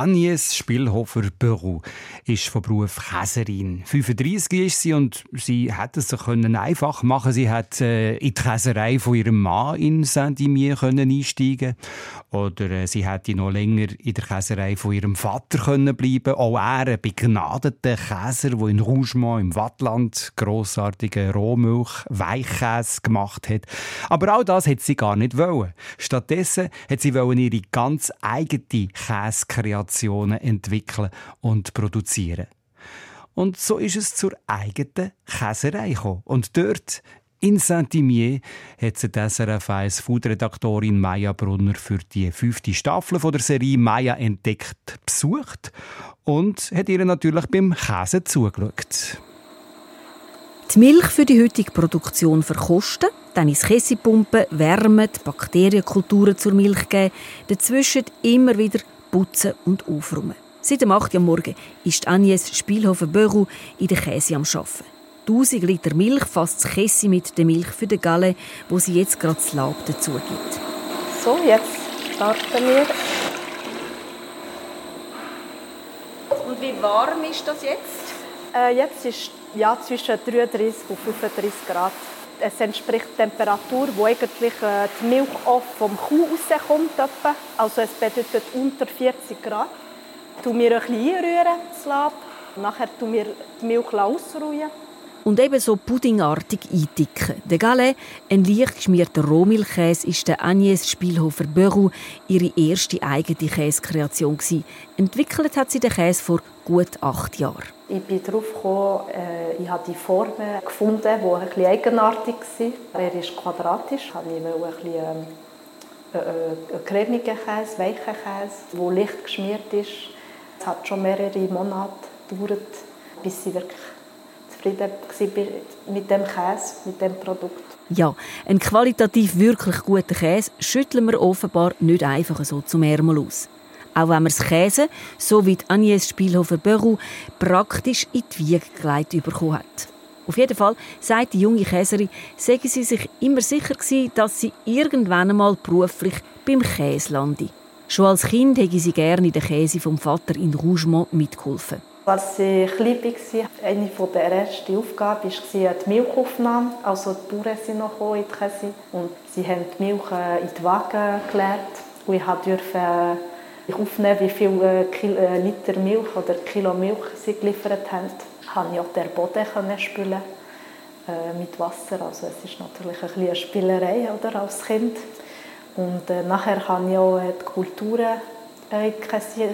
Agnes Spielhofer-Beru ist von Beruf Käserin. 35 ist sie und sie hat es sich einfach machen Sie hat äh, in die Käserei von ihrem Mann in Saint-Imier einsteigen oder äh, sie hätte noch länger in der Käserei von ihrem Vater können bleiben. Auch er, ein begnadeter Käser, der in Rougemont im Wattland grossartige Rohmilch, Weichkäse gemacht hat. Aber auch das hat sie gar nicht wollen. Stattdessen hat sie wollen ihre ganz eigene Käsekreationen entwickeln und produzieren. Und so ist es zur eigenen Käserei gekommen. Und dort in Saint-Imier hat sie die SRF 1 Foodredaktorin Maya Brunner für die fünfte Staffel von der Serie Maya entdeckt besucht und hat ihr natürlich beim Käse zugeschaut. Die Milch für die heutige Produktion verkosten, dann ins Käse pumpen, wärmen, Bakterienkulturen zur Milch geben, dazwischen immer wieder putzen und aufräumen. Seit dem 8. Uhr morgen ist Agnes Spielhofer-Böru in der Käse am Arbeiten. 1000 Liter Milch fasst das Kessi mit der Milch für den Galle, wo sie jetzt gerade das Laub dazu gibt. So, jetzt starten wir. Und wie warm ist das jetzt? Äh, jetzt ist ja zwischen 33 und 35 Grad. Es entspricht der Temperatur, wo eigentlich äh, die Milch oft vom Kuh rauskommt. Also es bedeutet unter 40 Grad. Tun wir ein bisschen einrühren, das Lab. Nachher tun wir die Milch ausruhen und ebenso puddingartig eindicken. Der Galais, ein leicht geschmierter Rohmilchkäse, ist der Agnès Spielhofer Beru ihre erste eigene Käsekreation Entwickelt hat sie den Käse vor gut acht Jahren. Ich bin darauf gekommen, äh, ich habe die Formen gefunden, die ein bisschen eigenartig waren. Er ist quadratisch, ich wollte ein bisschen ähm, äh, äh, cremigen Käse, weichen Käse, der leicht geschmiert ist. Es hat schon mehrere Monate gedauert, bis sie wirklich zufrieden mit dem Käse, mit dem Produkt. Ja, ein qualitativ wirklich guter Käse schütteln wir offenbar nicht einfach so zum Ärmel aus. Auch wenn man das Käse, so wie Agnès Spielhofer-Beru, praktisch in die Wiege gelegt bekommen hat. Auf jeden Fall sagt die junge Käserin, sei sie sich immer sicher gewesen, dass sie irgendwann einmal beruflich beim Käse lande. Schon als Kind hätte sie gerne in der Käse vom Vater in Rougemont mitgeholfen. Als ich klein war, eine der ersten Aufgaben war die Milchaufnahme. Also die Bauern sind noch in die Käse und sie haben die Milch äh, in die Waage geleert. Und ich durfte äh, aufnehmen, wie viele äh, Liter Milch oder Kilo Milch sie geliefert haben. Ich konnte auch den Boden spülen mit Wasser. Also es ist natürlich ein eine Spielerei oder, als Kind. Und nachher konnte ich auch die Kulturen in die Käse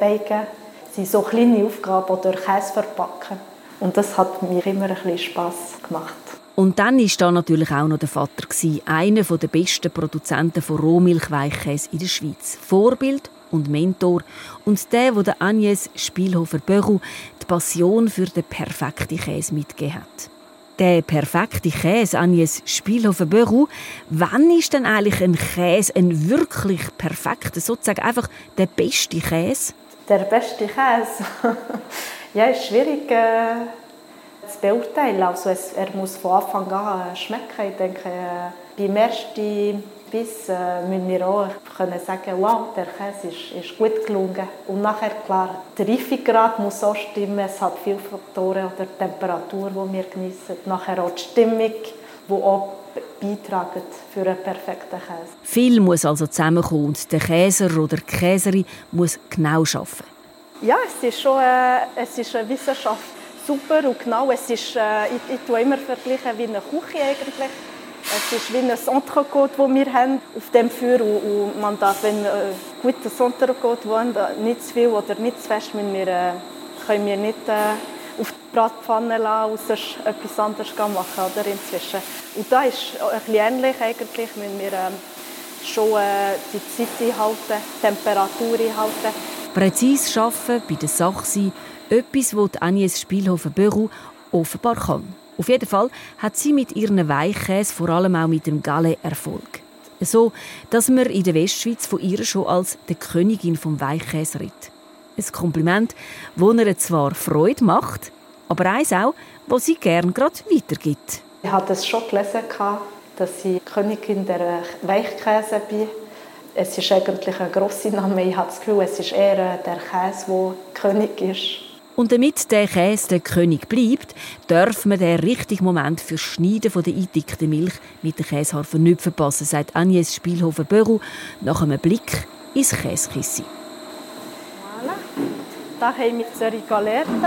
beigen sind so kleine Aufgaben oder Käse verpacken. Und das hat mir immer ein bisschen Spass gemacht. Und dann war da natürlich auch noch der Vater, einer der besten Produzenten von Rohmilchweichkäse in der Schweiz. Vorbild und Mentor. Und der, der Agnès Spielhofer-Böru die Passion für den perfekten Käse mitgegeben hat. Der perfekte Käse, Agnès Spielhofer-Böru, wann ist denn eigentlich ein Käse ein wirklich perfekter, sozusagen einfach der beste Käse? Der beste Käse? ja, ist schwierig äh, zu beurteilen. Also es, er muss von Anfang an schmecken. Ich denke, äh, beim ersten Biss äh, müssen wir auch können sagen, wow, der Käse ist, ist gut gelungen. Und nachher, klar, der Reifegrad muss auch stimmen. Es hat viele Faktoren oder die Temperatur, die wir genießen. Nachher auch die Stimmung, die auch beitragen für einen perfekten Käse. Viel muss also zusammenkommen und der Käser oder die Käserin muss genau arbeiten. Ja, es ist schon äh, es ist eine Wissenschaft. Super und genau. Es ist, äh, ich, ich tue immer vergleichen wie eine Küche eigentlich. Es ist wie ein Entrecôte, das wir haben auf dem Feuer. Und, man darf, wenn äh, gutes Entrecôte wollen, nicht zu viel oder nicht zu fest, wir, äh, können wir nicht äh, auf die Bratpfanne lassen und etwas anderes machen oder inzwischen. Und da ist ein ähnlich eigentlich, wenn wir ähm, schon äh, die Zeit einhalten, die Temperatur einhalten. Präzise arbeiten, bei der Sache sein, etwas, das Agnes Spielhofer-Beru offenbar kann. Auf jeden Fall hat sie mit ihren Weichkäse vor allem auch mit dem Galle Erfolg. So, dass man in der Westschweiz von ihr schon als die Königin vom Weichkäse redet. Ein Kompliment, das ihr zwar Freude macht, aber eins auch, das sie gern gerade weitergibt. Ich hatte es schon gelesen, dass ich Königin der Weichkäse bin. Es ist eigentlich ein grosser Name. Ich habe das Gefühl, es ist eher der Käse, der König ist. Und damit der Käse der König bleibt, darf man den richtigen Moment für Schneiden von der eindickten Milch mit der Käseharfe nicht verpassen, sagt Agnes Spielhofer-Böru nach einem Blick ins Käsekissi. Da haben wir unsere Galerten.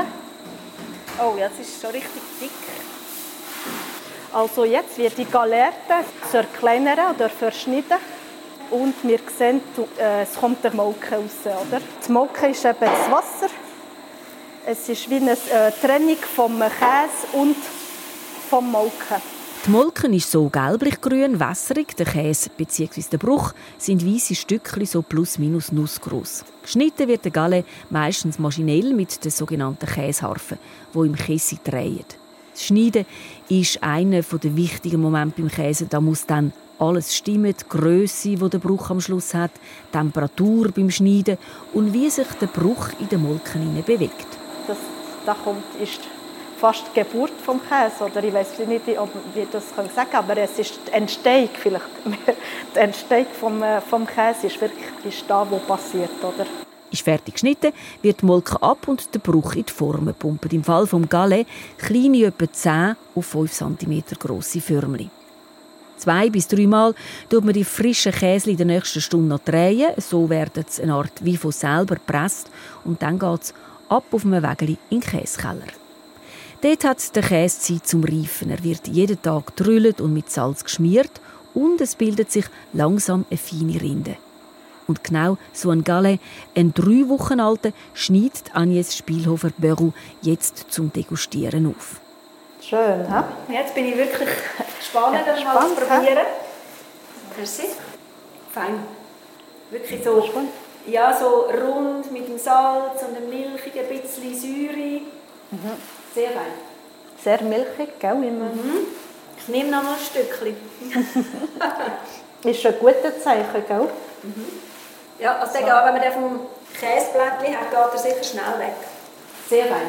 Oh, jetzt ist es schon richtig dick. Also jetzt wird die Galerte zerkleinern oder verschnitten. Und wir sehen, äh, es kommt der Molke raus. Oder? Das Molke ist eben das Wasser. Es ist wie eine äh, Trennung vom Käse und vom Molken. Die Molken ist so gelblich-grün, wässrig. Der Käse bzw. der Bruch sind weiße Stückchen so plus minus nussgroß. Geschnitten wird der Galle meistens maschinell mit der sogenannten Käseharfe, wo im Käse dreht. Das Schneiden ist einer der wichtigen Momente beim Käse. Da muss dann alles stimmen, die Grösse, die der Bruch am Schluss hat, die Temperatur beim Schneiden und wie sich der Bruch in den Molken bewegt. Das, da kommt, ist fast die Geburt vom Käse, oder ich weiß nicht, ob wir das sagen können, aber es ist die Entstehung vielleicht. die Entstehung vom, äh, vom Käse ist wirklich ist da, wo passiert, oder? Ist fertig geschnitten, wird die Molke ab und der Bruch in die Form gepumpt. Im Fall vom Galet kleine etwa 10 auf 5 cm grosse Förmchen. Zwei bis dreimal tut man die frischen Käse in der nächsten Stunde noch drehen. So werden sie eine Art wie von selber gepresst und dann geht es ab auf einem Wägeli in den Käsekeller. Dort hat der Käse Zeit zum Reifen. Er wird jeden Tag gedrüllt und mit Salz geschmiert und es bildet sich langsam eine feine Rinde. Und genau so ein Galet, ein drei Wochen alter, schneidet Agnes Spielhofer-Beru jetzt zum Degustieren auf. Schön, ha? Jetzt bin ich wirklich gespannt, das mal zu probieren. Merci. Fein. Wirklich so, ja, so rund mit dem Salz und dem Milchig, ein bisschen Säure. Mhm. Sehr fein. Sehr milchig, gell? Mhm. Ich nehme noch mal ein Stückchen. ist ein gutes Zeichen, gell? Mhm. Ja, also so. wenn man den vom Käseblättchen hat, geht er sicher schnell weg. Sehr fein.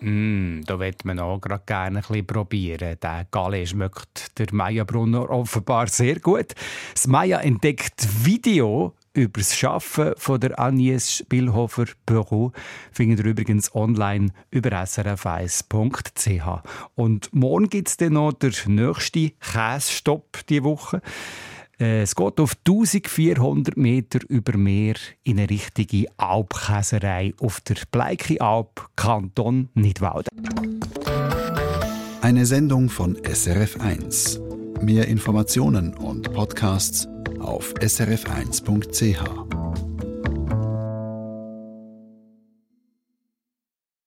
Mm, da wird man auch gerade gerne ein bisschen probieren. Der Galle schmeckt der Maya Brunner offenbar sehr gut. Das Maya entdeckt Video über das Arbeiten von der Agnes Spielhofer Büro findet ihr übrigens online über srf1.ch. Und morgen gibt es dann noch den nächsten Käsestopp diese Woche. Äh, es geht auf 1400 Meter über Meer in eine richtige Alpkäserei auf der Bleike Alp, Kanton Nidwalden. Eine Sendung von SRF1. Mehr Informationen und Podcasts auf srf1.ch.